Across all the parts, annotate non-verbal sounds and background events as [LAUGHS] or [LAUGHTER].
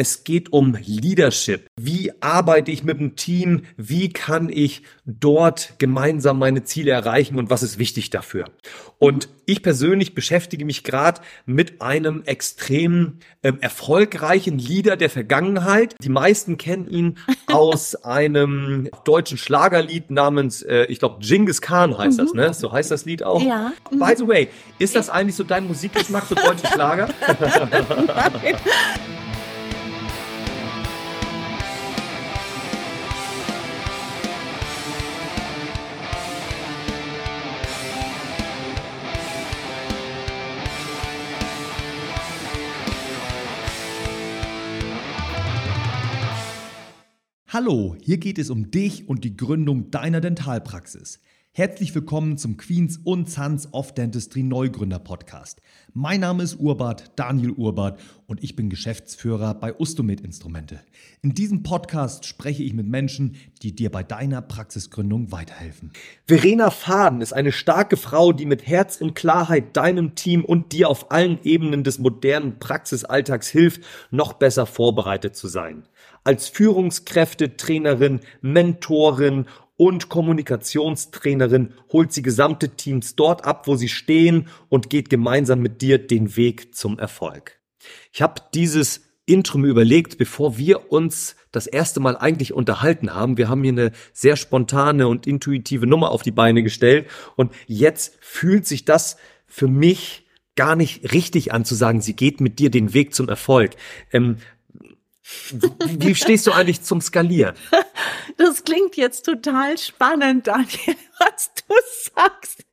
Es geht um Leadership. Wie arbeite ich mit dem Team? Wie kann ich dort gemeinsam meine Ziele erreichen und was ist wichtig dafür? Und ich persönlich beschäftige mich gerade mit einem extrem ähm, erfolgreichen Leader der Vergangenheit. Die meisten kennen ihn [LAUGHS] aus einem deutschen Schlagerlied namens, äh, ich glaube, Genghis Khan heißt mhm. das, ne? So heißt das Lied auch. Ja. By the way, ist das eigentlich so dein Musikgeschmack für deutsche Schlager? [LAUGHS] [LAUGHS] Hallo, hier geht es um dich und die Gründung deiner Dentalpraxis. Herzlich willkommen zum Queens und Sons of Dentistry Neugründer Podcast. Mein Name ist Urbart, Daniel Urbart und ich bin Geschäftsführer bei Ustomed Instrumente. In diesem Podcast spreche ich mit Menschen, die dir bei deiner Praxisgründung weiterhelfen. Verena Faden ist eine starke Frau, die mit Herz und Klarheit deinem Team und dir auf allen Ebenen des modernen Praxisalltags hilft, noch besser vorbereitet zu sein als Führungskräfte, Trainerin, Mentorin und Kommunikationstrainerin holt sie gesamte Teams dort ab, wo sie stehen und geht gemeinsam mit dir den Weg zum Erfolg. Ich habe dieses Intro mir überlegt, bevor wir uns das erste Mal eigentlich unterhalten haben. Wir haben hier eine sehr spontane und intuitive Nummer auf die Beine gestellt und jetzt fühlt sich das für mich gar nicht richtig an zu sagen, sie geht mit dir den Weg zum Erfolg. Ähm, wie stehst du eigentlich zum Skalieren? Das klingt jetzt total spannend, Daniel, was du sagst.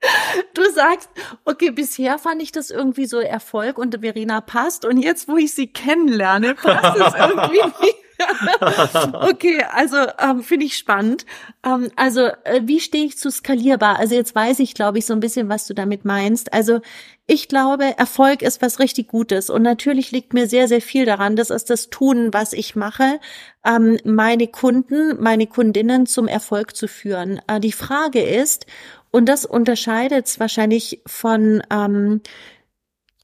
Du sagst, okay, bisher fand ich das irgendwie so Erfolg und Verena passt und jetzt, wo ich sie kennenlerne, passt es irgendwie nicht. [LAUGHS] [LAUGHS] okay, also ähm, finde ich spannend. Ähm, also äh, wie stehe ich zu skalierbar? Also jetzt weiß ich, glaube ich, so ein bisschen, was du damit meinst. Also ich glaube, Erfolg ist was richtig Gutes und natürlich liegt mir sehr, sehr viel daran. Das ist das Tun, was ich mache, ähm, meine Kunden, meine Kundinnen zum Erfolg zu führen. Äh, die Frage ist, und das unterscheidet es wahrscheinlich von ähm,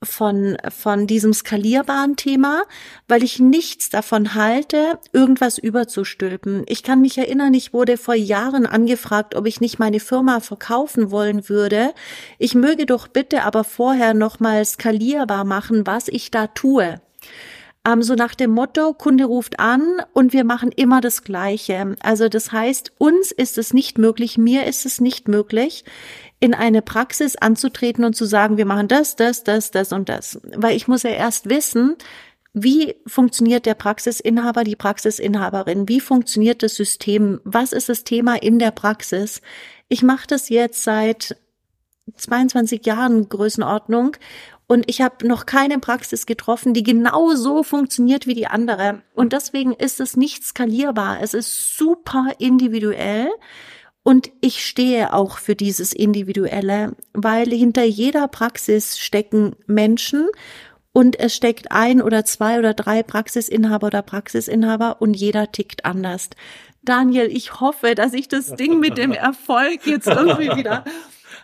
von, von diesem skalierbaren Thema, weil ich nichts davon halte, irgendwas überzustülpen. Ich kann mich erinnern, ich wurde vor Jahren angefragt, ob ich nicht meine Firma verkaufen wollen würde. Ich möge doch bitte aber vorher nochmal skalierbar machen, was ich da tue. Ähm, so nach dem Motto, Kunde ruft an und wir machen immer das Gleiche. Also das heißt, uns ist es nicht möglich, mir ist es nicht möglich, in eine Praxis anzutreten und zu sagen, wir machen das, das, das, das und das. Weil ich muss ja erst wissen, wie funktioniert der Praxisinhaber, die Praxisinhaberin? Wie funktioniert das System? Was ist das Thema in der Praxis? Ich mache das jetzt seit 22 Jahren Größenordnung und ich habe noch keine Praxis getroffen, die genau so funktioniert wie die andere. Und deswegen ist es nicht skalierbar. Es ist super individuell. Und ich stehe auch für dieses Individuelle, weil hinter jeder Praxis stecken Menschen und es steckt ein oder zwei oder drei Praxisinhaber oder Praxisinhaber und jeder tickt anders. Daniel, ich hoffe, dass ich das [LAUGHS] Ding mit dem Erfolg jetzt irgendwie wieder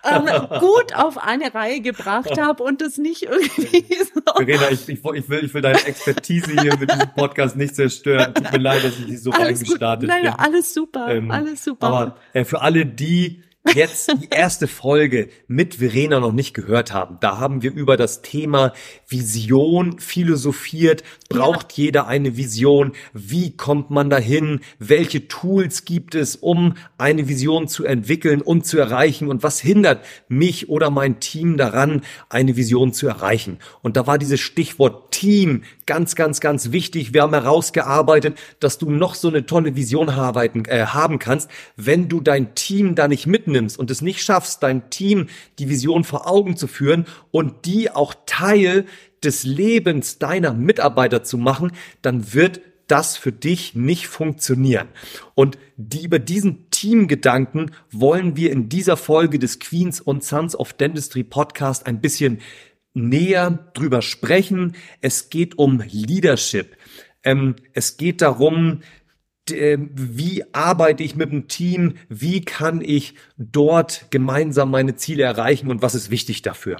ähm, gut auf eine Reihe gebracht [LAUGHS] habe und das nicht irgendwie so. Verena, ich, ich, ich, will, ich will deine Expertise hier mit diesem Podcast nicht zerstören. Tut mir leid, dass ich dich so reingestartet bin. Nein, alles super, ähm, alles super. Aber äh, für alle die, jetzt die erste Folge mit Verena noch nicht gehört haben, da haben wir über das Thema Vision philosophiert. Braucht ja. jeder eine Vision? Wie kommt man dahin? Welche Tools gibt es, um eine Vision zu entwickeln und zu erreichen? Und was hindert mich oder mein Team daran, eine Vision zu erreichen? Und da war dieses Stichwort Team ganz, ganz, ganz wichtig. Wir haben herausgearbeitet, dass du noch so eine tolle Vision arbeiten, äh, haben kannst, wenn du dein Team da nicht mitnimmst und es nicht schaffst, dein Team die Vision vor Augen zu führen und die auch Teil des Lebens deiner Mitarbeiter zu machen, dann wird das für dich nicht funktionieren. Und die, über diesen Teamgedanken wollen wir in dieser Folge des Queens und Sons of Dentistry Podcast ein bisschen näher drüber sprechen. Es geht um Leadership. Ähm, es geht darum, wie arbeite ich mit dem Team, wie kann ich dort gemeinsam meine Ziele erreichen und was ist wichtig dafür.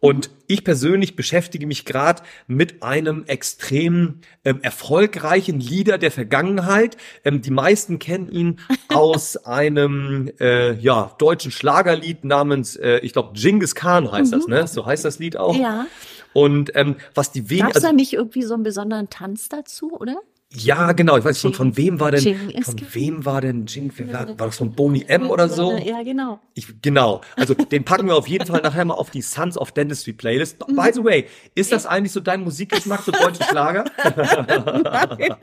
Und ich persönlich beschäftige mich gerade mit einem extrem ähm, erfolgreichen Leader der Vergangenheit. Ähm, die meisten kennen ihn [LAUGHS] aus einem äh, ja, deutschen Schlagerlied namens, äh, ich glaube, Genghis Khan heißt mhm. das, ne? So heißt das Lied auch. Ja. Und ähm, was die wenigen. Gab es also, da nicht irgendwie so einen besonderen Tanz dazu, oder? Ja, genau. Ich weiß schon, von wem war denn, von wem war denn Jing? War, war das von Boni M oder so? Ja, genau. Ich, genau. Also den packen wir auf jeden Fall nachher mal auf die Sons of Dentistry Playlist. Mhm. By the way, ist das eigentlich so dein Musikgeschmack für deutsche Schlager? [LAUGHS]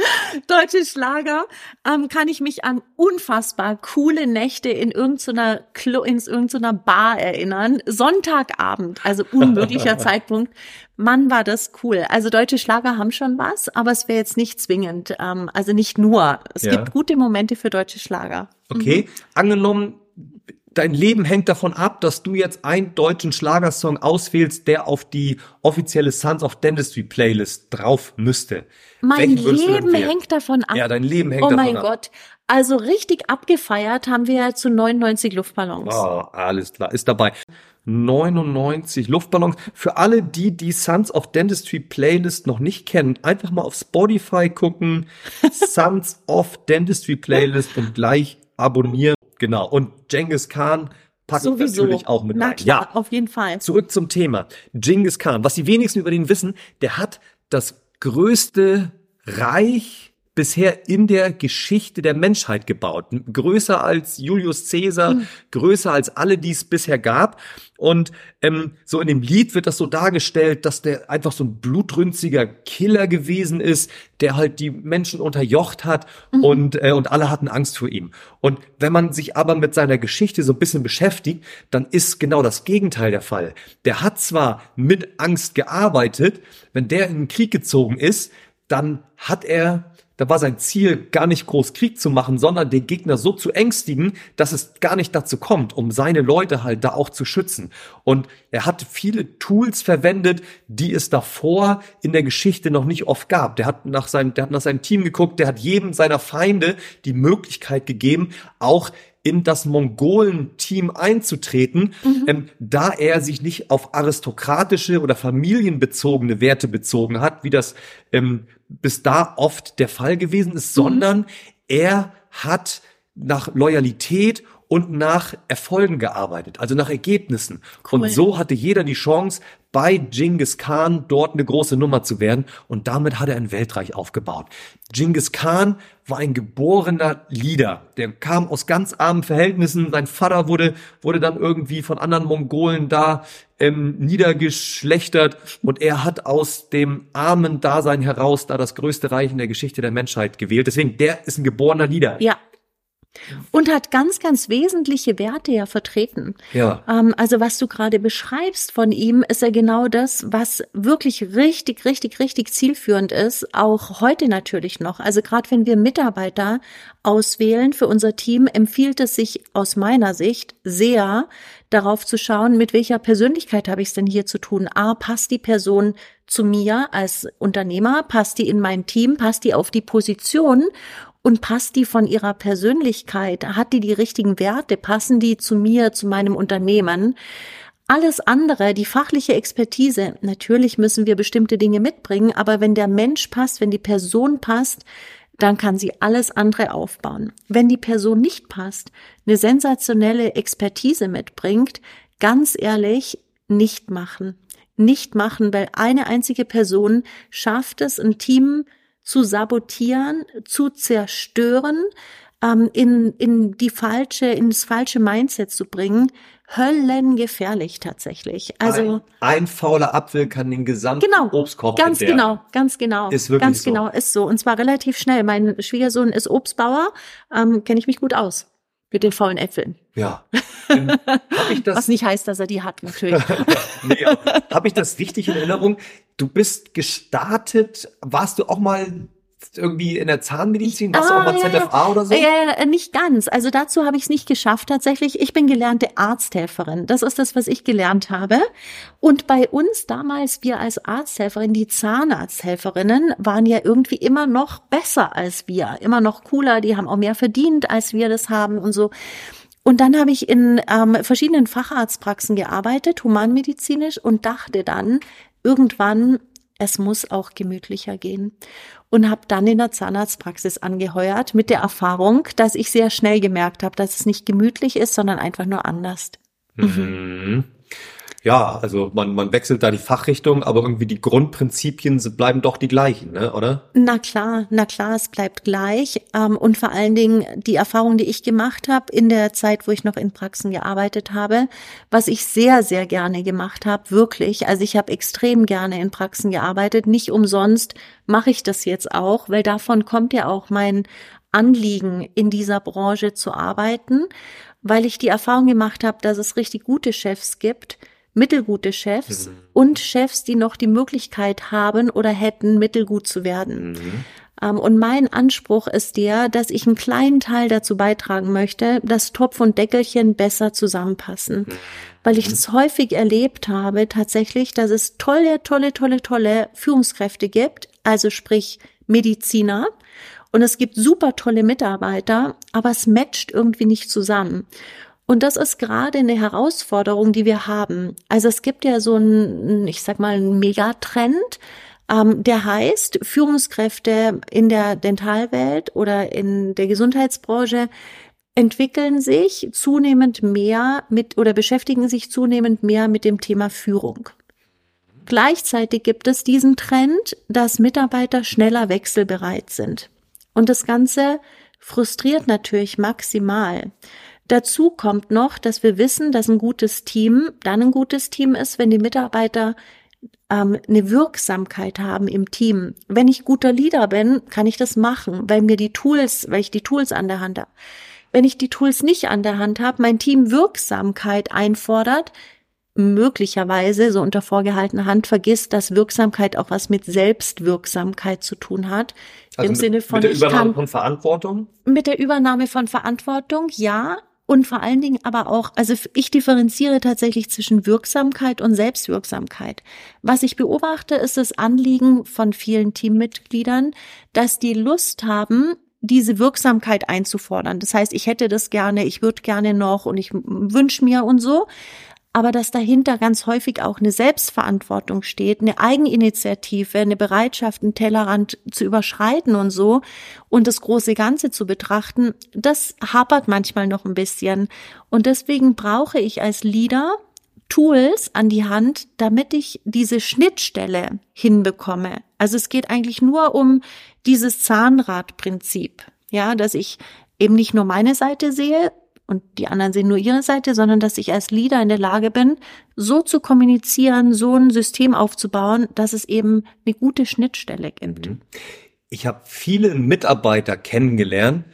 deutsche Schlager ähm, kann ich mich an unfassbar coole Nächte in irgendeiner Klo in irgendeiner Bar erinnern. Sonntagabend, also unmöglicher [LAUGHS] Zeitpunkt, Mann, war das cool. Also deutsche Schlager haben schon was, aber es wäre jetzt nicht zwingend. Ähm, also nicht nur. Es ja. gibt gute Momente für deutsche Schlager. Okay, mhm. angenommen, dein Leben hängt davon ab, dass du jetzt einen deutschen Schlagersong auswählst, der auf die offizielle Sons of Dentistry Playlist drauf müsste. Mein Leben hängt davon ab. Ja, dein Leben hängt oh davon ab. Oh mein Gott. Also richtig abgefeiert haben wir zu 99 Luftballons. Oh, alles klar, ist dabei. 99 Luftballons. Für alle, die die Sons of Dentistry Playlist noch nicht kennen, einfach mal auf Spotify gucken, [LAUGHS] Sons of Dentistry Playlist und gleich abonnieren. Genau. Und Genghis Khan packt Sowieso. natürlich auch mit Na rein. Ja, auf jeden Fall. Zurück zum Thema. Genghis Khan. Was die wenigsten über den wissen, der hat das größte Reich bisher in der Geschichte der Menschheit gebaut. Größer als Julius Caesar, mhm. größer als alle, die es bisher gab. Und ähm, so in dem Lied wird das so dargestellt, dass der einfach so ein blutrünstiger Killer gewesen ist, der halt die Menschen unterjocht hat mhm. und, äh, und alle hatten Angst vor ihm. Und wenn man sich aber mit seiner Geschichte so ein bisschen beschäftigt, dann ist genau das Gegenteil der Fall. Der hat zwar mit Angst gearbeitet, wenn der in den Krieg gezogen ist, dann hat er da war sein Ziel gar nicht groß Krieg zu machen, sondern den Gegner so zu ängstigen, dass es gar nicht dazu kommt, um seine Leute halt da auch zu schützen. Und er hat viele Tools verwendet, die es davor in der Geschichte noch nicht oft gab. Der hat nach seinem, der hat nach seinem Team geguckt, der hat jedem seiner Feinde die Möglichkeit gegeben, auch in das Mongolen-Team einzutreten, mhm. ähm, da er sich nicht auf aristokratische oder familienbezogene Werte bezogen hat, wie das ähm, bis da oft der Fall gewesen ist, mhm. sondern er hat nach Loyalität und nach Erfolgen gearbeitet, also nach Ergebnissen. Cool. Und so hatte jeder die Chance, bei Genghis Khan dort eine große Nummer zu werden. Und damit hat er ein Weltreich aufgebaut. Genghis Khan war ein geborener Leader. Der kam aus ganz armen Verhältnissen. Sein Vater wurde, wurde dann irgendwie von anderen Mongolen da ähm, niedergeschlechtert. Und er hat aus dem armen Dasein heraus da das größte Reich in der Geschichte der Menschheit gewählt. Deswegen, der ist ein geborener Leader. Ja, und hat ganz, ganz wesentliche Werte ja vertreten. Ja. Ähm, also was du gerade beschreibst von ihm, ist ja genau das, was wirklich richtig, richtig, richtig zielführend ist, auch heute natürlich noch. Also gerade wenn wir Mitarbeiter auswählen für unser Team, empfiehlt es sich aus meiner Sicht sehr, darauf zu schauen, mit welcher Persönlichkeit habe ich es denn hier zu tun. A, passt die Person zu mir als Unternehmer, passt die in mein Team, passt die auf die Position und passt die von ihrer Persönlichkeit? Hat die die richtigen Werte? Passen die zu mir, zu meinem Unternehmen? Alles andere, die fachliche Expertise, natürlich müssen wir bestimmte Dinge mitbringen, aber wenn der Mensch passt, wenn die Person passt, dann kann sie alles andere aufbauen. Wenn die Person nicht passt, eine sensationelle Expertise mitbringt, ganz ehrlich, nicht machen. Nicht machen, weil eine einzige Person schafft es, ein Team zu sabotieren, zu zerstören, ähm, in, in die falsche, in das falsche Mindset zu bringen. Höllengefährlich tatsächlich. Also ein, ein fauler Apfel kann den gesamten genau, Obstkorb ganz genau, ganz genau, ist wirklich ganz so. genau ist so und zwar relativ schnell. Mein Schwiegersohn ist Obstbauer, ähm, kenne ich mich gut aus mit den faulen Äpfeln. Ja. Das, Was nicht heißt, dass er die hat, natürlich. [LAUGHS] nee, Habe ich das richtig in Erinnerung? Du bist gestartet, warst du auch mal irgendwie in der Zahnmedizin? Warst Ah, du auch mal ja, ZFA oder so? Äh, nicht ganz. Also dazu habe ich es nicht geschafft tatsächlich. Ich bin gelernte Arzthelferin. Das ist das, was ich gelernt habe. Und bei uns damals, wir als Arzthelferin, die Zahnarzthelferinnen, waren ja irgendwie immer noch besser als wir, immer noch cooler. Die haben auch mehr verdient, als wir das haben und so. Und dann habe ich in ähm, verschiedenen Facharztpraxen gearbeitet, humanmedizinisch, und dachte dann irgendwann, es muss auch gemütlicher gehen. Und habe dann in der Zahnarztpraxis angeheuert mit der Erfahrung, dass ich sehr schnell gemerkt habe, dass es nicht gemütlich ist, sondern einfach nur anders. Mhm. Ja, also man, man wechselt da die Fachrichtung, aber irgendwie die Grundprinzipien bleiben doch die gleichen, ne, oder? Na klar, na klar, es bleibt gleich. Ähm, und vor allen Dingen die Erfahrung, die ich gemacht habe in der Zeit, wo ich noch in Praxen gearbeitet habe, was ich sehr, sehr gerne gemacht habe, wirklich. Also ich habe extrem gerne in Praxen gearbeitet. Nicht umsonst mache ich das jetzt auch, weil davon kommt ja auch mein Anliegen, in dieser Branche zu arbeiten, weil ich die Erfahrung gemacht habe, dass es richtig gute Chefs gibt, mittelgute Chefs und Chefs, die noch die Möglichkeit haben oder hätten, mittelgut zu werden. Ähm, und mein Anspruch ist der, dass ich einen kleinen Teil dazu beitragen möchte, dass Topf und Deckelchen besser zusammenpassen. Weil ich es häufig erlebt habe, tatsächlich, dass es tolle, tolle, tolle, tolle Führungskräfte gibt, also sprich Mediziner, und es gibt super tolle Mitarbeiter, aber es matcht irgendwie nicht zusammen. Und das ist gerade eine Herausforderung, die wir haben. Also es gibt ja so einen, ich sag mal, einen Megatrend, ähm, der heißt, Führungskräfte in der Dentalwelt oder in der Gesundheitsbranche entwickeln sich zunehmend mehr mit oder beschäftigen sich zunehmend mehr mit dem Thema Führung. Gleichzeitig gibt es diesen Trend, dass Mitarbeiter schneller wechselbereit sind. Und das Ganze frustriert natürlich maximal. Dazu kommt noch, dass wir wissen, dass ein gutes Team dann ein gutes Team ist, wenn die Mitarbeiter ähm, eine Wirksamkeit haben im Team. Wenn ich guter Leader bin, kann ich das machen, weil mir die Tools, weil ich die Tools an der Hand habe. Wenn ich die Tools nicht an der Hand habe, mein Team Wirksamkeit einfordert, möglicherweise so unter vorgehaltener Hand vergisst, dass Wirksamkeit auch was mit Selbstwirksamkeit zu tun hat. Im Also mit, Sinne von, mit der Übernahme kann von Verantwortung? mit der Übernahme von Verantwortung, ja. Und vor allen Dingen aber auch, also ich differenziere tatsächlich zwischen Wirksamkeit und Selbstwirksamkeit. Was ich beobachte, ist das Anliegen von vielen Teammitgliedern, dass die Lust haben, diese Wirksamkeit einzufordern. Das heißt, ich hätte das gerne, ich würde gerne noch und ich wünsche mir und so. Aber dass dahinter ganz häufig auch eine Selbstverantwortung steht, eine Eigeninitiative, eine Bereitschaft, einen Tellerrand zu überschreiten und so und das große Ganze zu betrachten, das hapert manchmal noch ein bisschen. Und deswegen brauche ich als Leader Tools an die Hand, damit ich diese Schnittstelle hinbekomme. Also es geht eigentlich nur um dieses Zahnradprinzip. Ja, dass ich eben nicht nur meine Seite sehe und die anderen sehen nur ihre Seite, sondern dass ich als Leader in der Lage bin, so zu kommunizieren, so ein System aufzubauen, dass es eben eine gute Schnittstelle gibt. Ich habe viele Mitarbeiter kennengelernt,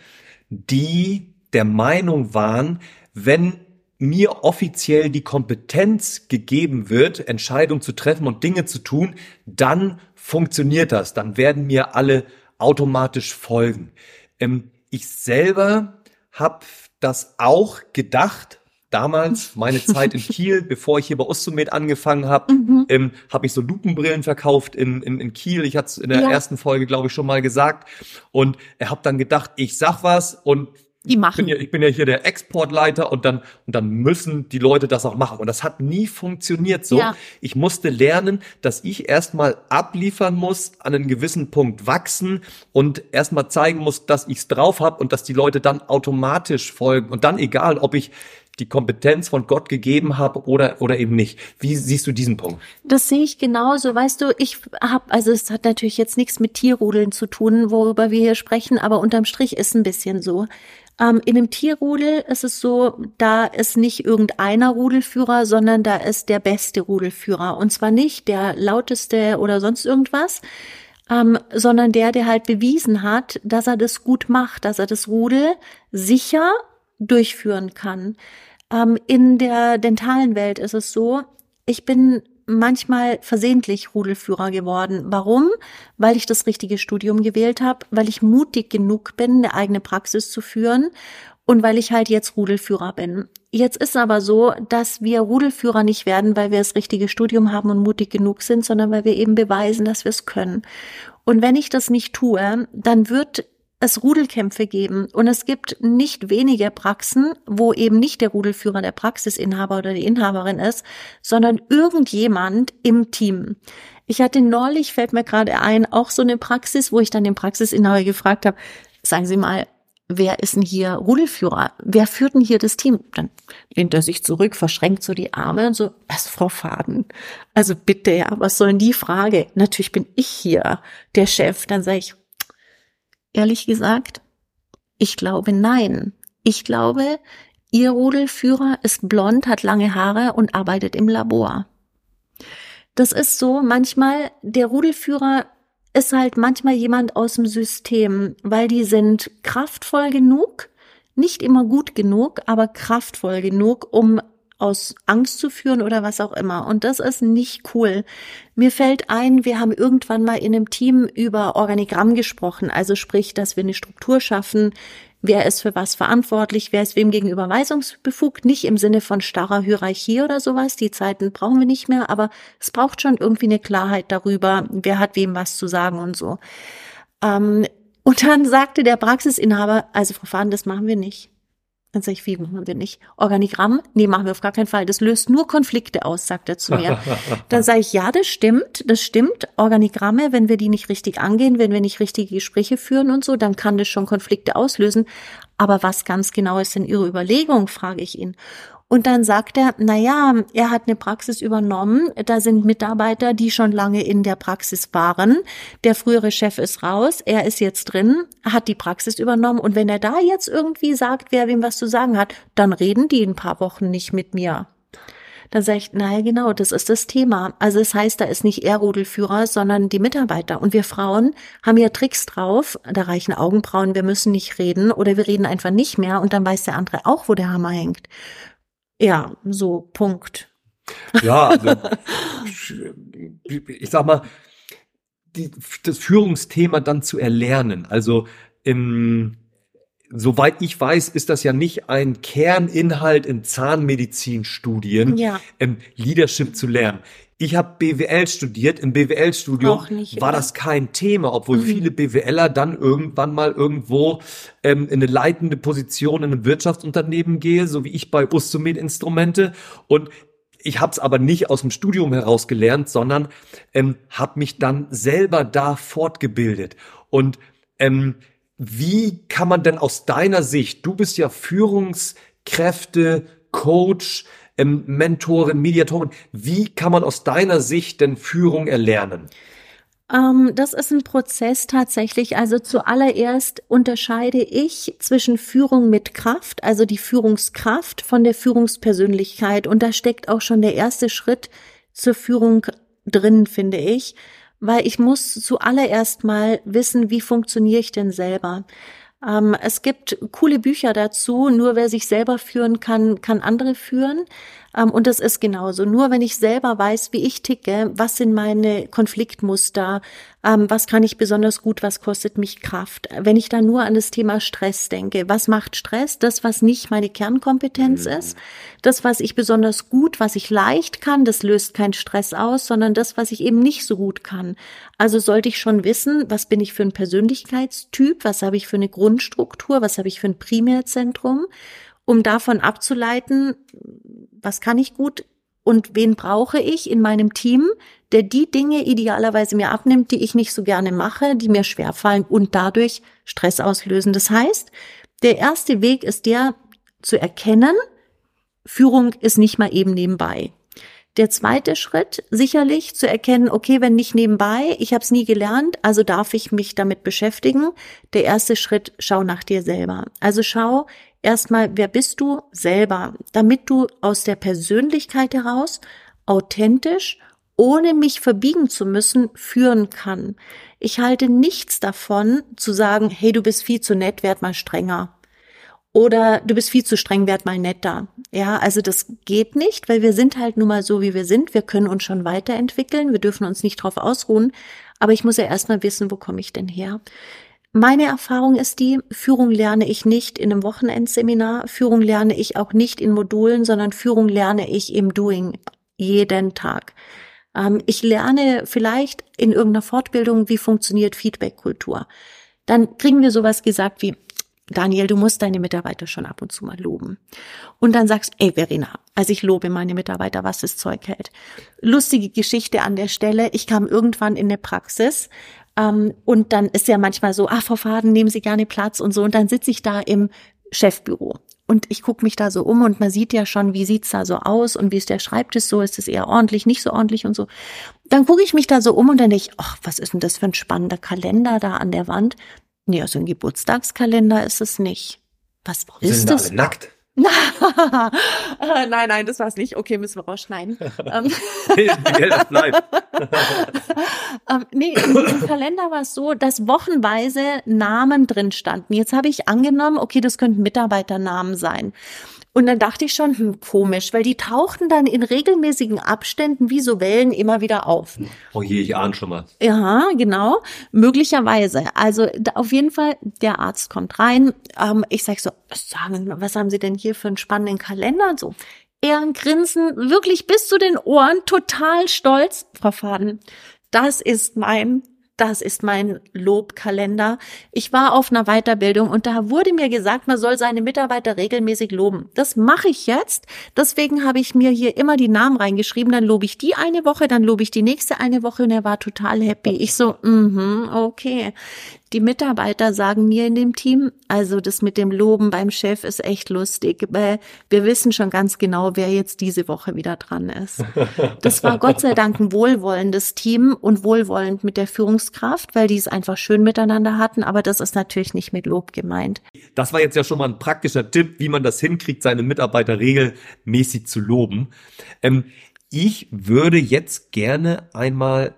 die der Meinung waren, wenn mir offiziell die Kompetenz gegeben wird, Entscheidungen zu treffen und Dinge zu tun, dann funktioniert das. Dann werden mir alle automatisch folgen. Ähm, ich selber habe das auch gedacht. Damals, meine Zeit in [LAUGHS] Kiel, bevor ich hier bei Ostomed angefangen habe, ähm, habe ich so Lupenbrillen verkauft in, in, in Kiel. Ich hatte es in der Ja. ersten Folge, glaube ich, schon mal gesagt. Und er habe dann gedacht, ich sag was und Die machen. bin ja, ich bin ja hier der Exportleiter und dann, und dann müssen die Leute das auch machen. Und das hat nie funktioniert so. Ja. Ich musste lernen, dass ich erstmal abliefern muss, an einen gewissen Punkt wachsen und erstmal zeigen muss, dass ich's drauf habe und dass die Leute dann automatisch folgen. Und dann egal, ob ich die Kompetenz von Gott gegeben habe oder, oder eben nicht. Wie siehst du diesen Punkt? Das sehe ich genauso. Weißt du, ich habe, also es hat natürlich jetzt nichts mit Tierrudeln zu tun, worüber wir hier sprechen, aber unterm Strich ist ein bisschen so. Ähm, in einem Tierrudel ist es so, da ist nicht irgendeiner Rudelführer, sondern da ist der beste Rudelführer. Und zwar nicht der lauteste oder sonst irgendwas, ähm, sondern der, der halt bewiesen hat, dass er das gut macht, dass er das Rudel sicher durchführen kann. Ähm, in der dentalen Welt ist es so, ich bin manchmal versehentlich Rudelführer geworden. Warum? Weil ich das richtige Studium gewählt habe, weil ich mutig genug bin, eine eigene Praxis zu führen und weil ich halt jetzt Rudelführer bin. Jetzt ist aber so, dass wir Rudelführer nicht werden, weil wir das richtige Studium haben und mutig genug sind, sondern weil wir eben beweisen, dass wir es können. Und wenn ich das nicht tue, dann wird es Rudelkämpfe geben. Und es gibt nicht wenige Praxen, wo eben nicht der Rudelführer der Praxisinhaber oder die Inhaberin ist, sondern irgendjemand im Team. Ich hatte neulich, fällt mir gerade ein, auch so eine Praxis, wo ich dann den Praxisinhaber gefragt habe, sagen Sie mal, wer ist denn hier Rudelführer? Wer führt denn hier das Team? Dann lehnt er sich zurück, verschränkt so die Arme und so, was Frau Faden? Also bitte, ja, was soll denn die Frage? Natürlich bin ich hier der Chef. Dann sage ich, ehrlich gesagt, ich glaube nein. Ich glaube, Ihr Rudelführer ist blond, hat lange Haare und arbeitet im Labor. Das ist so, manchmal, der Rudelführer ist halt manchmal jemand aus dem System, weil die sind kraftvoll genug, nicht immer gut genug, aber kraftvoll genug, um aus Angst zu führen oder was auch immer. Und das ist nicht cool. Mir fällt ein, wir haben irgendwann mal in einem Team über Organigramm gesprochen, also sprich, dass wir eine Struktur schaffen, wer ist für was verantwortlich, wer ist wem gegenüber weisungsbefugt, nicht im Sinne von starrer Hierarchie oder sowas, die Zeiten brauchen wir nicht mehr, aber es braucht schon irgendwie eine Klarheit darüber, wer hat wem was zu sagen und so. Ähm, und dann sagte der Praxisinhaber, also Frau Fahnen, das machen wir nicht. Dann sage ich, wie machen wir nicht? Organigramm? Nee, machen wir auf gar keinen Fall. Das löst nur Konflikte aus, sagt er zu mir. [LAUGHS] Dann sage ich, ja, das stimmt, das stimmt. Organigramme, wenn wir die nicht richtig angehen, wenn wir nicht richtige Gespräche führen und so, dann kann das schon Konflikte auslösen. Aber was ganz genau ist denn Ihre Überlegung, frage ich ihn. Und dann sagt er, na ja, er hat eine Praxis übernommen. Da sind Mitarbeiter, die schon lange in der Praxis waren. Der frühere Chef ist raus. Er ist jetzt drin, hat die Praxis übernommen. Und wenn er da jetzt irgendwie sagt, wer wem was zu sagen hat, dann reden die ein paar Wochen nicht mit mir. Dann sage ich, naja, genau, das ist das Thema. Also es das heißt, da ist nicht er Rudelführer, sondern die Mitarbeiter. Und wir Frauen haben ja Tricks drauf. Da reichen Augenbrauen, wir müssen nicht reden oder wir reden einfach nicht mehr und dann weiß der andere auch, wo der Hammer hängt. Ja, so, Punkt. Ja, also, ich sag mal, die, das Führungsthema dann zu erlernen. Also, im, soweit ich weiß, ist das ja nicht ein Kerninhalt in Zahnmedizinstudien, ja. ähm, Leadership zu lernen. Ich habe BWL studiert. Im BWL-Studium war das kein Thema, obwohl mhm. viele BWLer dann irgendwann mal irgendwo ähm, in eine leitende Position in einem Wirtschaftsunternehmen gehe, so wie ich bei Ustomed Instrumente. Und ich habe es aber nicht aus dem Studium heraus gelernt, sondern ähm, habe mich dann selber da fortgebildet. Und ähm, wie kann man denn aus deiner Sicht, du bist ja Führungskräfte, Coach, ähm, Mentorin, Mediatorin. Wie kann man aus deiner Sicht denn Führung erlernen? Ähm, das ist ein Prozess tatsächlich. Also zuallererst unterscheide ich zwischen Führung mit Kraft, also die Führungskraft von der Führungspersönlichkeit. Und da steckt auch schon der erste Schritt zur Führung drin, finde ich, weil ich muss zuallererst mal wissen, wie funktioniere ich denn selber. Ähm, es gibt coole Bücher dazu. Nur wer sich selber führen kann, kann andere führen. Ähm, und das ist genauso. Nur wenn ich selber weiß, wie ich ticke, was sind meine Konfliktmuster, ähm, was kann ich besonders gut, was kostet mich Kraft. Wenn ich da nur an das Thema Stress denke, was macht Stress? Das, was nicht meine Kernkompetenz mhm. ist. Das, was ich besonders gut, was ich leicht kann, das löst keinen Stress aus, sondern das, was ich eben nicht so gut kann. Also sollte ich schon wissen, was bin ich für ein Persönlichkeitstyp, was habe ich für eine Grundstruktur, was habe ich für ein Primärzentrum um davon abzuleiten, was kann ich gut und wen brauche ich in meinem Team, der die Dinge idealerweise mir abnimmt, die ich nicht so gerne mache, die mir schwerfallen und dadurch Stress auslösen. Das heißt, der erste Weg ist der zu erkennen, Führung ist nicht mal eben nebenbei. Der zweite Schritt sicherlich zu erkennen, okay, wenn nicht nebenbei, ich habe es nie gelernt, also darf ich mich damit beschäftigen. Der erste Schritt, schau nach dir selber. Also schau erstmal, wer bist du selber, damit du aus der Persönlichkeit heraus authentisch, ohne mich verbiegen zu müssen, führen kann. Ich halte nichts davon zu sagen, hey, du bist viel zu nett, werd mal strenger Oder du bist viel zu streng, werd mal netter. Ja, also das geht nicht, weil wir sind halt nun mal so, wie wir sind. Wir können uns schon weiterentwickeln. Wir dürfen uns nicht drauf ausruhen. Aber ich muss ja erstmal wissen, wo komme ich denn her? Meine Erfahrung ist die, Führung lerne ich nicht in einem Wochenendseminar, Führung lerne ich auch nicht in Modulen, sondern Führung lerne ich im Doing jeden Tag. Ähm, ich lerne vielleicht in irgendeiner Fortbildung, wie funktioniert Feedback-Kultur. Dann kriegen wir sowas gesagt wie, Daniel, du musst deine Mitarbeiter schon ab und zu mal loben. Und dann sagst, ey Verena, also ich lobe meine Mitarbeiter, was das Zeug hält. Lustige Geschichte an der Stelle. Ich kam irgendwann in eine Praxis ähm, und dann ist ja manchmal so, ah, Frau Faden, nehmen Sie gerne Platz und so. Und dann sitze ich da im Chefbüro. Und ich gucke mich da so um und man sieht ja schon, wie sieht's da so aus und wie ist der Schreibtisch so, ist es eher ordentlich, nicht so ordentlich und so. Dann gucke ich mich da so um und dann denke ich, ach, was ist denn das für ein spannender Kalender da an der Wand? Nee, also ein Geburtstagskalender ist es nicht. Was Sind ist da das? alle nackt? Äh, nein, nein, das war's nicht. Okay, müssen wir rausschneiden. ähm, Geld, das bleibt. ähm, nee, [LAUGHS] diesem Kalender war es so, dass wochenweise Namen drin standen. Jetzt habe ich angenommen, okay, das könnten Mitarbeiternamen sein. Und dann dachte ich schon, hm, komisch, weil die tauchten dann in regelmäßigen Abständen wie so Wellen immer wieder auf. Oh je, ich ahne schon mal. Ja, genau, möglicherweise. Also auf jeden Fall, der Arzt kommt rein. Ähm, ich sag so, sagen Sie mal, was haben Sie denn hier für einen spannenden Kalender? Und so, er Grinsen, wirklich bis zu den Ohren, total stolz. Frau Faden, das ist mein das ist mein Lobkalender. Ich war auf einer Weiterbildung und da wurde mir gesagt, man soll seine Mitarbeiter regelmäßig loben. Das mache ich jetzt. Deswegen habe ich mir hier immer die Namen reingeschrieben. Dann lobe ich die eine Woche, dann lobe ich die nächste eine Woche und er war total happy. Ich so, mhm, okay. Die Mitarbeiter sagen mir in dem Team, also das mit dem Loben beim Chef ist echt lustig, weil wir wissen schon ganz genau, wer jetzt diese Woche wieder dran ist. Das war Gott sei Dank ein wohlwollendes Team und wohlwollend mit der Führungskraft, weil die es einfach schön miteinander hatten, aber das ist natürlich nicht mit Lob gemeint. Das war jetzt ja schon mal ein praktischer Tipp, wie man das hinkriegt, seine Mitarbeiter regelmäßig zu loben. Ähm, ich würde jetzt gerne einmal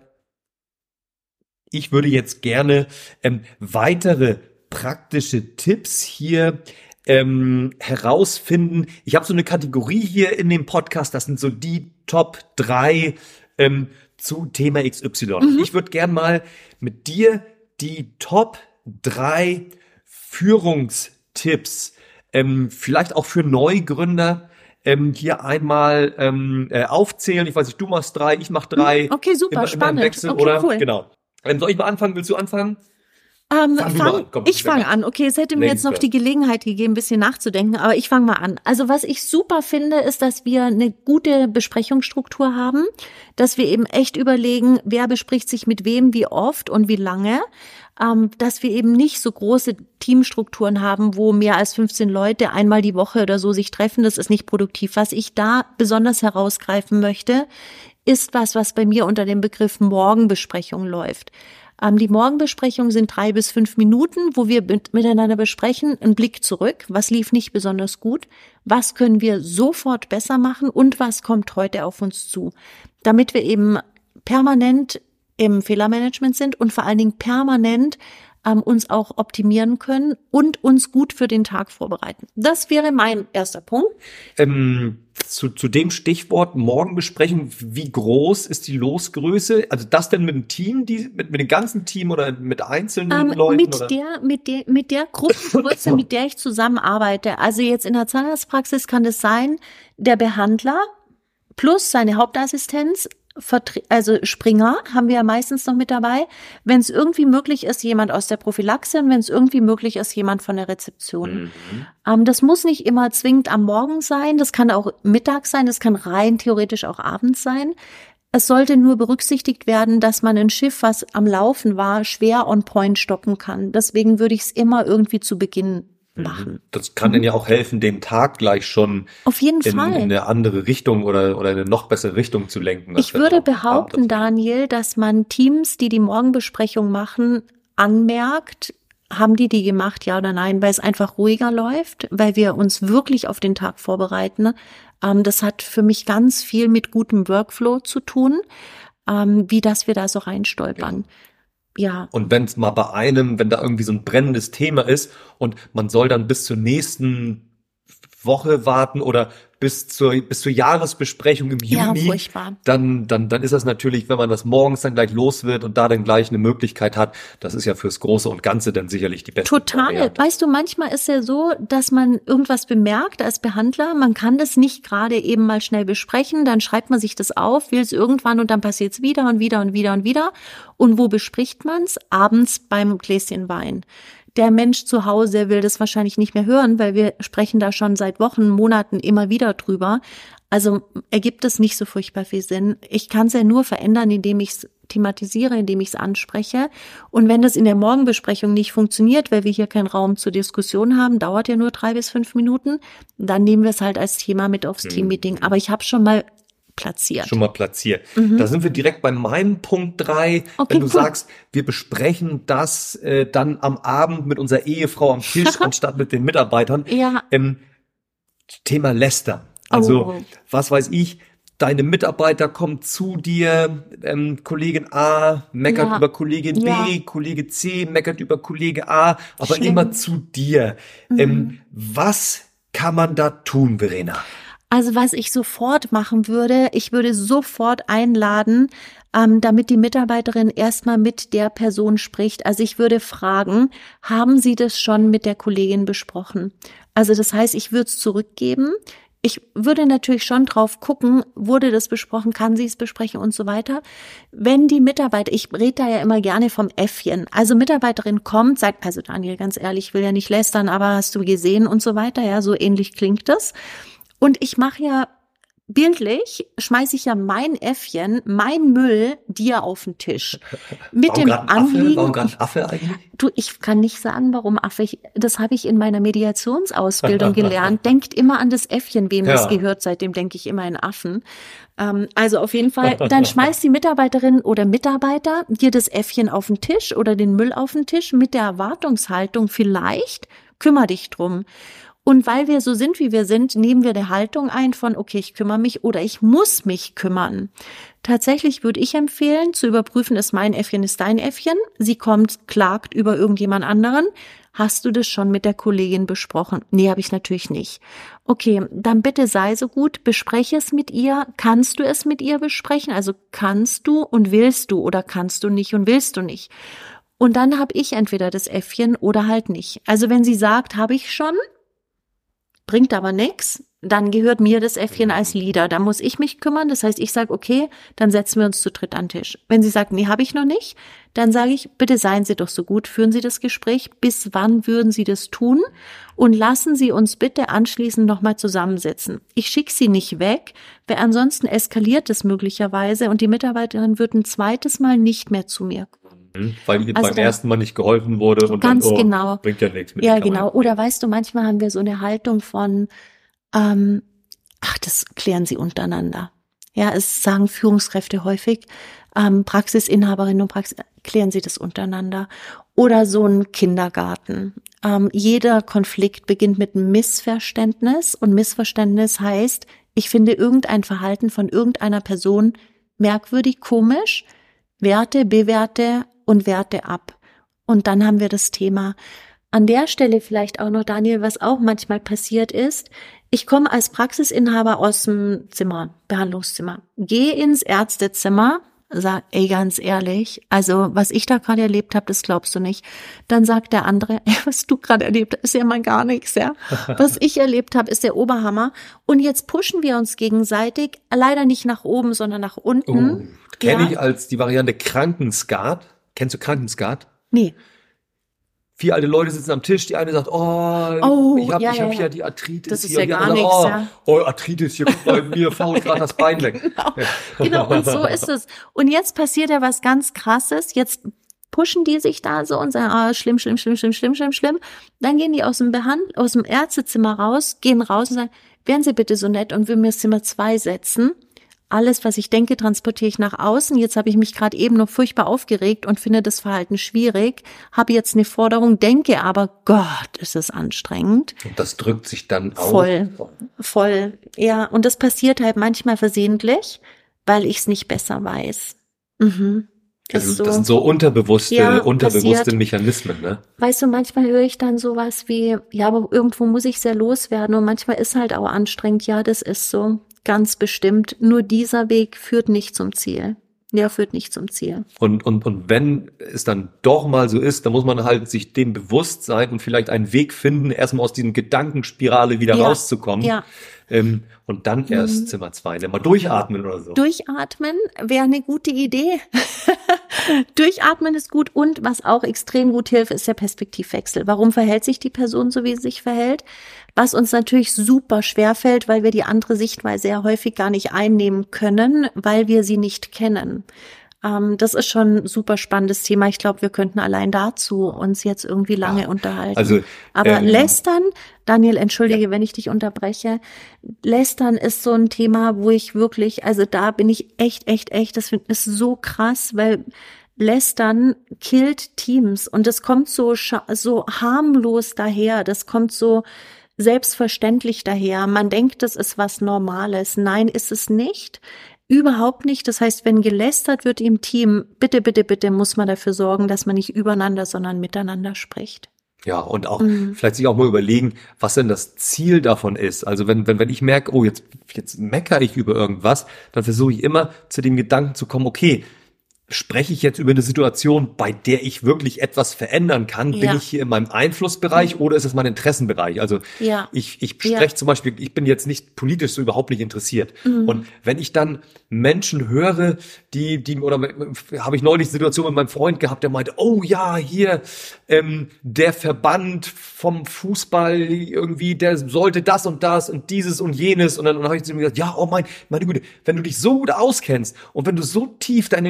ich würde jetzt gerne ähm, weitere praktische Tipps hier ähm, herausfinden. Ich habe so eine Kategorie hier in dem Podcast, das sind so die Top drei ähm, zu Thema XY. Mhm. Ich würde gern mal mit dir die Top drei Führungstipps, ähm, vielleicht auch für Neugründer, ähm, hier einmal ähm, äh, aufzählen. Ich weiß nicht, du machst drei, ich mach drei. Okay, super, immer, immer im spannend. Wechsel, okay, oder? cool. Genau. Ähm, soll ich mal anfangen? Willst du anfangen? Ähm, Fang komm, ich fange an. Okay, es hätte mir jetzt noch die Gelegenheit gegeben, ein bisschen nachzudenken, aber ich fange mal an. Also was ich super finde, ist, dass wir eine gute Besprechungsstruktur haben, dass wir eben echt überlegen, wer bespricht sich mit wem, wie oft und wie lange, dass wir eben nicht so große Teamstrukturen haben, wo mehr als 15 Leute einmal die Woche oder so sich treffen. Das ist nicht produktiv. Was ich da besonders herausgreifen möchte, ist was, was bei mir unter dem Begriff Morgenbesprechung läuft. Ähm, die Morgenbesprechungen sind drei bis fünf Minuten, wo wir mit, miteinander besprechen, einen Blick zurück, was lief nicht besonders gut, was können wir sofort besser machen und was kommt heute auf uns zu, damit wir eben permanent im Fehlermanagement sind und vor allen Dingen permanent ähm, uns auch optimieren können und uns gut für den Tag vorbereiten. Das wäre mein erster Punkt. Ähm, zu, zu dem Stichwort Morgenbesprechung, wie groß ist die Losgröße? Also das denn mit dem Team, die, mit, mit dem ganzen Team oder mit einzelnen Ähm, Leuten? mit oder? der, mit der, mit der Gruppengröße, [LAUGHS] mit der ich zusammenarbeite. Also jetzt in der Zahnarztpraxis kann es sein, der Behandler plus seine Hauptassistenz, also Springer haben wir ja meistens noch mit dabei. Wenn es irgendwie möglich ist, jemand aus der Prophylaxe und wenn es irgendwie möglich ist, jemand von der Rezeption. Mhm. Ähm, das muss nicht immer zwingend am Morgen sein, das kann auch Mittag sein, das kann rein theoretisch auch abends sein. Es sollte nur berücksichtigt werden, dass man ein Schiff, was am Laufen war, schwer on point stoppen kann. Deswegen würde ich es immer irgendwie zu Beginn machen. Das kann ihnen ja auch helfen, den Tag gleich schon Auf jeden in, in Fall. eine andere Richtung oder, oder eine noch bessere Richtung zu lenken. als Ich würde behaupten, Abend- Daniel, dass man Teams, die die Morgenbesprechung machen, anmerkt, haben die die gemacht, ja oder nein, weil es einfach ruhiger läuft, weil wir uns wirklich auf den Tag vorbereiten. Ähm, das hat für mich ganz viel mit gutem Workflow zu tun, ähm, wie dass wir da so reinstolpern. Ja. Und wenn es mal bei einem, wenn da irgendwie so ein brennendes Thema ist und man soll dann bis zur nächsten Woche warten oder bis zur, bis zur Jahresbesprechung im Ja, Juni, furchtbar. dann, dann, dann ist das natürlich, wenn man das morgens dann gleich los wird und da dann gleich eine Möglichkeit hat, das ist ja fürs Große und Ganze dann sicherlich die beste Total. Variante. Weißt du, manchmal ist ja so, dass man irgendwas bemerkt als Behandler. Man kann das nicht gerade eben mal schnell besprechen. Dann schreibt man sich das auf, will es irgendwann und dann passiert es wieder und wieder und wieder und wieder. Und wo bespricht man's? Abends beim Gläschen Wein. Der Mensch zu Hause will das wahrscheinlich nicht mehr hören, weil wir sprechen da schon seit Wochen, Monaten immer wieder drüber. Also ergibt es nicht so furchtbar viel Sinn. Ich kann es ja nur verändern, indem ich es thematisiere, indem ich es anspreche. Und wenn das in der Morgenbesprechung nicht funktioniert, weil wir hier keinen Raum zur Diskussion haben, dauert ja nur drei bis fünf Minuten, dann nehmen wir es halt als Thema mit aufs Teammeeting. Aber ich habe schon mal platziert. schon mal platziert. Da sind wir direkt bei meinem Punkt drei. Mhm. Okay, wenn du cool. sagst, wir besprechen das äh, dann am Abend mit unserer Ehefrau am Tisch [LAUGHS] anstatt mit den Mitarbeitern. Ja. Ähm, Thema Lästern. Also, Oh. was weiß ich, deine Mitarbeiter kommen zu dir, ähm, Kollegin A meckert Ja. über Kollegin B, Ja. Kollege C meckert über Kollege A, aber Schlimm. Mhm. immer zu dir. Ähm, was kann man da tun, Verena? Also was ich sofort machen würde, ich würde sofort einladen, ähm, damit die Mitarbeiterin erstmal mit der Person spricht. Also ich würde fragen, haben Sie das schon mit der Kollegin besprochen? Also das heißt, ich würde es zurückgeben. Ich würde natürlich schon drauf gucken, wurde das besprochen, kann sie es besprechen und so weiter. Wenn die Mitarbeiter, ich rede da ja immer gerne vom Äffchen, also Mitarbeiterin kommt, sagt, also Daniel, ganz ehrlich, ich will ja nicht lästern, aber hast du gesehen und so weiter, ja, so ähnlich klingt das. Und ich mache ja bildlich, schmeiße ich ja mein Äffchen, mein Müll dir auf den Tisch. [LAUGHS] Mit Warum dem ein Affe? Anliegen, Warum Affe eigentlich? Du, ich kann nicht sagen, warum Affe. Ich, das habe ich in meiner Mediationsausbildung [LAUGHS] gelernt. Denkt immer an das Äffchen, wem das Ja. gehört. Seitdem denke ich immer in Affen. Ähm, also auf jeden Fall, [LAUGHS] dann schmeißt die Mitarbeiterin oder Mitarbeiter dir das Äffchen auf den Tisch oder den Müll auf den Tisch mit der Erwartungshaltung, vielleicht kümmer dich drum. Und weil wir so sind, wie wir sind, nehmen wir der Haltung ein von, okay, ich kümmere mich oder ich muss mich kümmern. Tatsächlich würde ich empfehlen, zu überprüfen, ist mein Äffchen, ist dein Äffchen. Sie kommt, klagt über irgendjemand anderen. Hast du das schon mit der Kollegin besprochen? Nee, habe ich natürlich nicht. Okay, dann bitte sei so gut, bespreche es mit ihr. Kannst du es mit ihr besprechen? Also kannst du und willst du oder kannst du nicht und willst du nicht? Und dann habe ich entweder das Äffchen oder halt nicht. Also wenn sie sagt, habe ich schon, bringt aber nix, dann gehört mir das Äffchen als Leader. Da muss ich mich kümmern. Das heißt, ich sage, okay, dann setzen wir uns zu dritt an den Tisch. Wenn sie sagt, nee, habe ich noch nicht, dann sage ich, bitte seien Sie doch so gut, führen Sie das Gespräch. Bis wann würden Sie das tun? Und lassen Sie uns bitte anschließend nochmal zusammensetzen. Ich schicke Sie nicht weg, weil ansonsten eskaliert es möglicherweise und die Mitarbeiterin wird ein zweites Mal nicht mehr zu mir kommen. Weil ihr Also beim dann- ersten Mal nicht geholfen wurde und Ganz dann, oh, genau. bringt ja nichts mit Ja, genau. Oder weißt du, manchmal haben wir so eine Haltung von, ähm, ach, das klären sie untereinander. Ja, es sagen Führungskräfte häufig, ähm, Praxisinhaberinnen und Praxis, klären sie das untereinander. Oder so ein Kindergarten. Ähm, jeder Konflikt beginnt mit Missverständnis und Missverständnis heißt, ich finde irgendein Verhalten von irgendeiner Person merkwürdig, komisch, Werte, bewerte und Werte ab. Und dann haben wir das Thema. An der Stelle vielleicht auch noch, Daniel, was auch manchmal passiert ist, ich komme als Praxisinhaber aus dem Zimmer, Behandlungszimmer, gehe ins Ärztezimmer, sag, ey, ganz ehrlich, also was ich da gerade erlebt habe, das glaubst du nicht. Dann sagt der andere, [LAUGHS] ey, was du gerade erlebt hast, ist ja mal gar nichts, ja. [LAUGHS] Was ich erlebt habe, ist der Oberhammer. Und jetzt pushen wir uns gegenseitig, leider nicht nach oben, sondern nach unten. Oh, Kenne Ja. ich als die Variante Krankenskat. Kennst du Krankenskat? Nee. Vier alte Leute sitzen am Tisch, die eine sagt, oh, Oh, ich habe ja, ich ja, hab ja. hier die Arthritis. Das ist hier. ja gar andere, nichts, oh, ja. oh, Arthritis, hier, guck mal, mir fault gerade das Bein weg. [LAUGHS] Genau. genau, und so [LAUGHS] ist es. Und jetzt passiert ja was ganz krasses. Jetzt pushen die sich da so und sagen, ah, schlimm, schlimm, schlimm, schlimm, schlimm, schlimm, schlimm. Dann gehen die aus dem Behand aus dem Ärztezimmer raus, gehen raus und sagen, wären Sie bitte so nett und würden mir das Zimmer zwei setzen. Alles, was ich denke, transportiere ich nach außen. Jetzt habe ich mich gerade eben noch furchtbar aufgeregt und finde das Verhalten schwierig. Habe jetzt eine Forderung, denke aber, Gott, ist es anstrengend. Und das drückt sich dann aus. Voll. Voll. Ja, und das passiert halt manchmal versehentlich, weil ich es nicht besser weiß. Mhm. Das, Ist ist, das sind so unterbewusste, Ja, unterbewusste passiert. Mechanismen, ne? Weißt du, manchmal höre ich dann sowas wie, ja, aber irgendwo muss ich sehr loswerden und manchmal ist halt auch anstrengend. Ja, das ist so, ganz bestimmt. Nur dieser Weg führt nicht zum Ziel. Der führt nicht zum Ziel. Und, und, und wenn es dann doch mal so ist, dann muss man halt sich dem bewusst sein und vielleicht einen Weg finden, erstmal aus diesem Gedankenspirale wieder Ja, rauszukommen. ja. Ähm, und dann erst Mhm. Zimmer zwei, ne? mal durchatmen oder so. Durchatmen wäre eine gute Idee. [LAUGHS] Durchatmen ist gut und was auch extrem gut hilft, ist der Perspektivwechsel. Warum verhält sich die Person so, wie sie sich verhält? Was uns natürlich super schwer fällt, weil wir die andere Sichtweise ja häufig gar nicht einnehmen können, weil wir sie nicht kennen. Ähm, das ist schon ein super spannendes Thema. Ich glaube, wir könnten allein dazu uns jetzt irgendwie lange Ja, unterhalten. also, Aber ähm, Lästern, Daniel, entschuldige, wenn ich dich unterbreche. Lästern ist so ein Thema, wo ich wirklich, also da bin ich echt, echt, echt, das ich so krass, weil Lästern killt Teams und das kommt so, so harmlos daher, das kommt so selbstverständlich daher. Man denkt, das ist was Normales. Nein, ist es nicht. Überhaupt nicht. Das heißt, wenn gelästert wird im Team, bitte, bitte, bitte muss man dafür sorgen, dass man nicht übereinander, sondern miteinander spricht. Ja, und auch Mhm. vielleicht sich auch mal überlegen, was denn das Ziel davon ist. Also wenn, wenn, wenn ich merke, oh, jetzt, jetzt meckere ich über irgendwas, dann versuche ich immer zu dem Gedanken zu kommen, okay, spreche ich jetzt über eine Situation, bei der ich wirklich etwas verändern kann? Ja. Bin ich hier in meinem Einflussbereich oder ist es mein Interessenbereich? Also Ja. ich, ich Ja. spreche zum Beispiel, ich bin jetzt nicht politisch so überhaupt nicht interessiert. Mhm. Und wenn ich dann Menschen höre, die, die, oder habe ich neulich eine Situation mit meinem Freund gehabt, der meinte, oh ja, hier, ähm, der Verband vom Fußball irgendwie, der sollte das und das und dieses und jenes. Und dann, dann habe ich zu ihm gesagt, ja, oh mein, meine Güte, wenn du dich so gut auskennst und wenn du so tief da in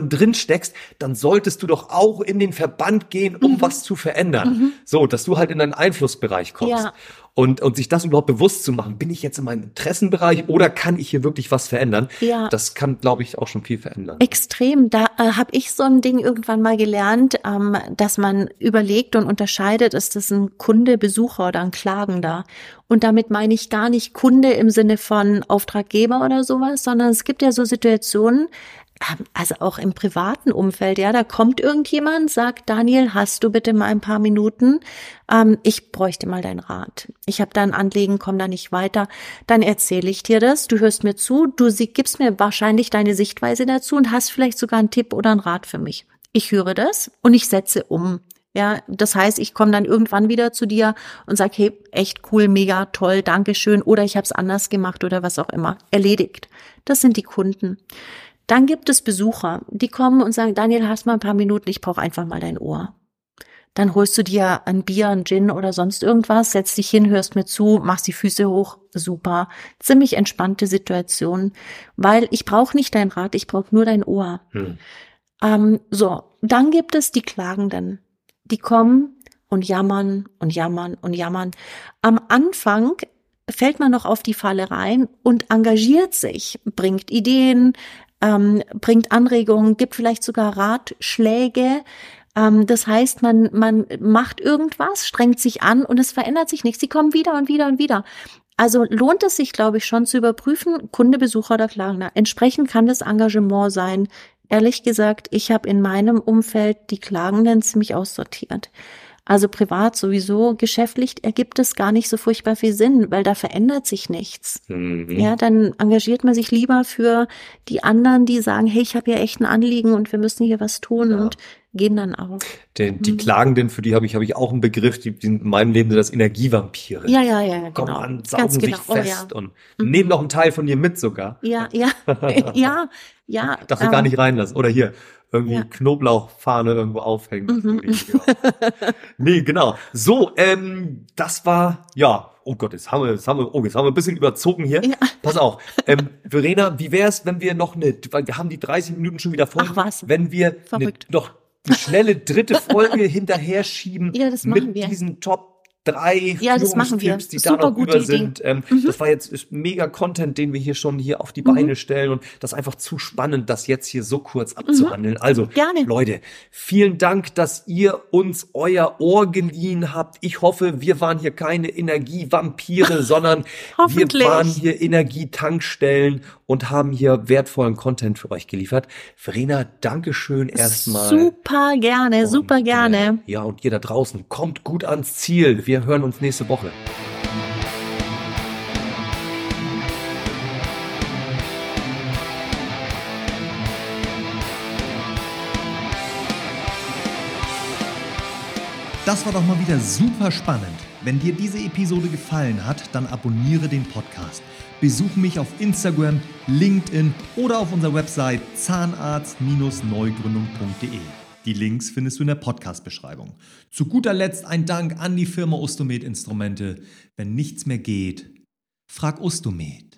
Strukturen drin steckst, dann solltest du doch auch in den Verband gehen, um Mhm. was zu verändern. So, dass du halt in deinen Einflussbereich kommst. Ja. Und, und sich das überhaupt bewusst zu machen, bin ich jetzt in meinem Interessenbereich oder kann ich hier wirklich was verändern? Ja. Das kann, glaube ich, auch schon viel verändern. Extrem. Da äh, habe ich so ein Ding irgendwann mal gelernt, ähm, dass man überlegt und unterscheidet, ist das ein Kunde, Besucher oder ein Klagender. Und damit meine ich gar nicht Kunde im Sinne von Auftraggeber oder sowas, sondern es gibt ja so Situationen, also auch im privaten Umfeld, ja, da kommt irgendjemand, sagt, Daniel, hast du bitte mal ein paar Minuten? Ähm, ich bräuchte mal deinen Rat. Ich habe da ein Anliegen, komm da nicht weiter. Dann erzähle ich dir das, du hörst mir zu, du sie, gibst mir wahrscheinlich deine Sichtweise dazu und hast vielleicht sogar einen Tipp oder einen Rat für mich. Ich höre das und ich setze um. Ja, das heißt, ich komme dann irgendwann wieder zu dir und sag, hey, echt cool, mega toll, Dankeschön, oder ich habe es anders gemacht oder was auch immer. Erledigt. Das sind die Kunden. Dann gibt es Besucher, die kommen und sagen, Daniel, hast mal ein paar Minuten, ich brauche einfach mal dein Ohr. Dann holst du dir ein Bier, ein Gin oder sonst irgendwas, setzt dich hin, hörst mir zu, machst die Füße hoch, super. Ziemlich entspannte Situation, weil ich brauche nicht dein Rat, ich brauche nur dein Ohr. Hm. Ähm, so, dann gibt es die Klagenden. Die kommen und jammern und jammern und jammern. Am Anfang fällt man noch auf die Falle rein und engagiert sich, bringt Ideen, ähm, bringt Anregungen, gibt vielleicht sogar Ratschläge. Ähm, das heißt, man, man macht irgendwas, strengt sich an und es verändert sich nichts. Sie kommen wieder und wieder und wieder. Also lohnt es sich, glaube ich, schon zu überprüfen, Kunde, Besucher oder Klagender. Entsprechend kann das Engagement sein. Ehrlich gesagt, ich habe in meinem Umfeld die Klagenden ziemlich aussortiert. Also privat sowieso, geschäftlich ergibt es gar nicht so furchtbar viel Sinn, weil da verändert sich nichts. Mhm. Ja, dann engagiert man sich lieber für die anderen, die sagen, hey, ich habe hier echt ein Anliegen und wir müssen hier was tun Ja. und gehen dann auch. Den, die Mhm. Klagenden, für die habe ich, habe ich auch einen Begriff, die, die sind in meinem Leben sind das Energievampire. Ja, ja, ja, ja, Kommen genau. an, saugen Ganz genau. sich Oh, fest ja. und Mhm. nehmen noch einen Teil von dir mit sogar. Ja, ja, [LAUGHS] ja, ja. Darfst du ähm, gar nicht reinlassen. Oder hier, irgendwie Ja. Knoblauchfahne irgendwo aufhängen. Mhm. Ja. [LAUGHS] nee, genau. So, ähm, das war, ja, oh Gott, jetzt haben wir, jetzt haben wir, oh, jetzt haben wir ein bisschen überzogen hier. Ja. Pass auf. Ähm, Verena, wie wär's, wenn wir noch eine, weil wir haben die 30 Minuten schon wieder voll. Ach was. Wenn wir eine, noch eine schnelle dritte [LAUGHS] Folge hinterher schieben Ja, das mit wir. diesen Top drei Ja. Führungstipps, die Super da noch über Idee. sind. Ähm, Mhm. Das war jetzt ist mega Content, den wir hier schon hier auf die Mhm. Beine stellen und das ist einfach zu spannend, das jetzt hier so kurz abzuhandeln. Also, Mhm. Gerne. Leute, vielen Dank, dass ihr uns euer Ohr geliehen habt. Ich hoffe, wir waren hier keine Energievampire, [LAUGHS] sondern wir waren hier Energietankstellen und haben hier wertvollen Content für euch geliefert. Verena, Dankeschön erstmal. Super gerne, super Und, gerne. Äh, ja, und ihr da draußen, kommt gut ans Ziel. Wir hören uns nächste Woche. Das war doch mal wieder super spannend. Wenn dir diese Episode gefallen hat, dann abonniere den Podcast. Besuche mich auf Instagram, LinkedIn oder auf unserer Website zahnarzt-neugründung.de. Die Links findest du in der Podcast-Beschreibung. Zu guter Letzt ein Dank an die Firma Ostomed Instrumente. Wenn nichts mehr geht, frag Ostomed.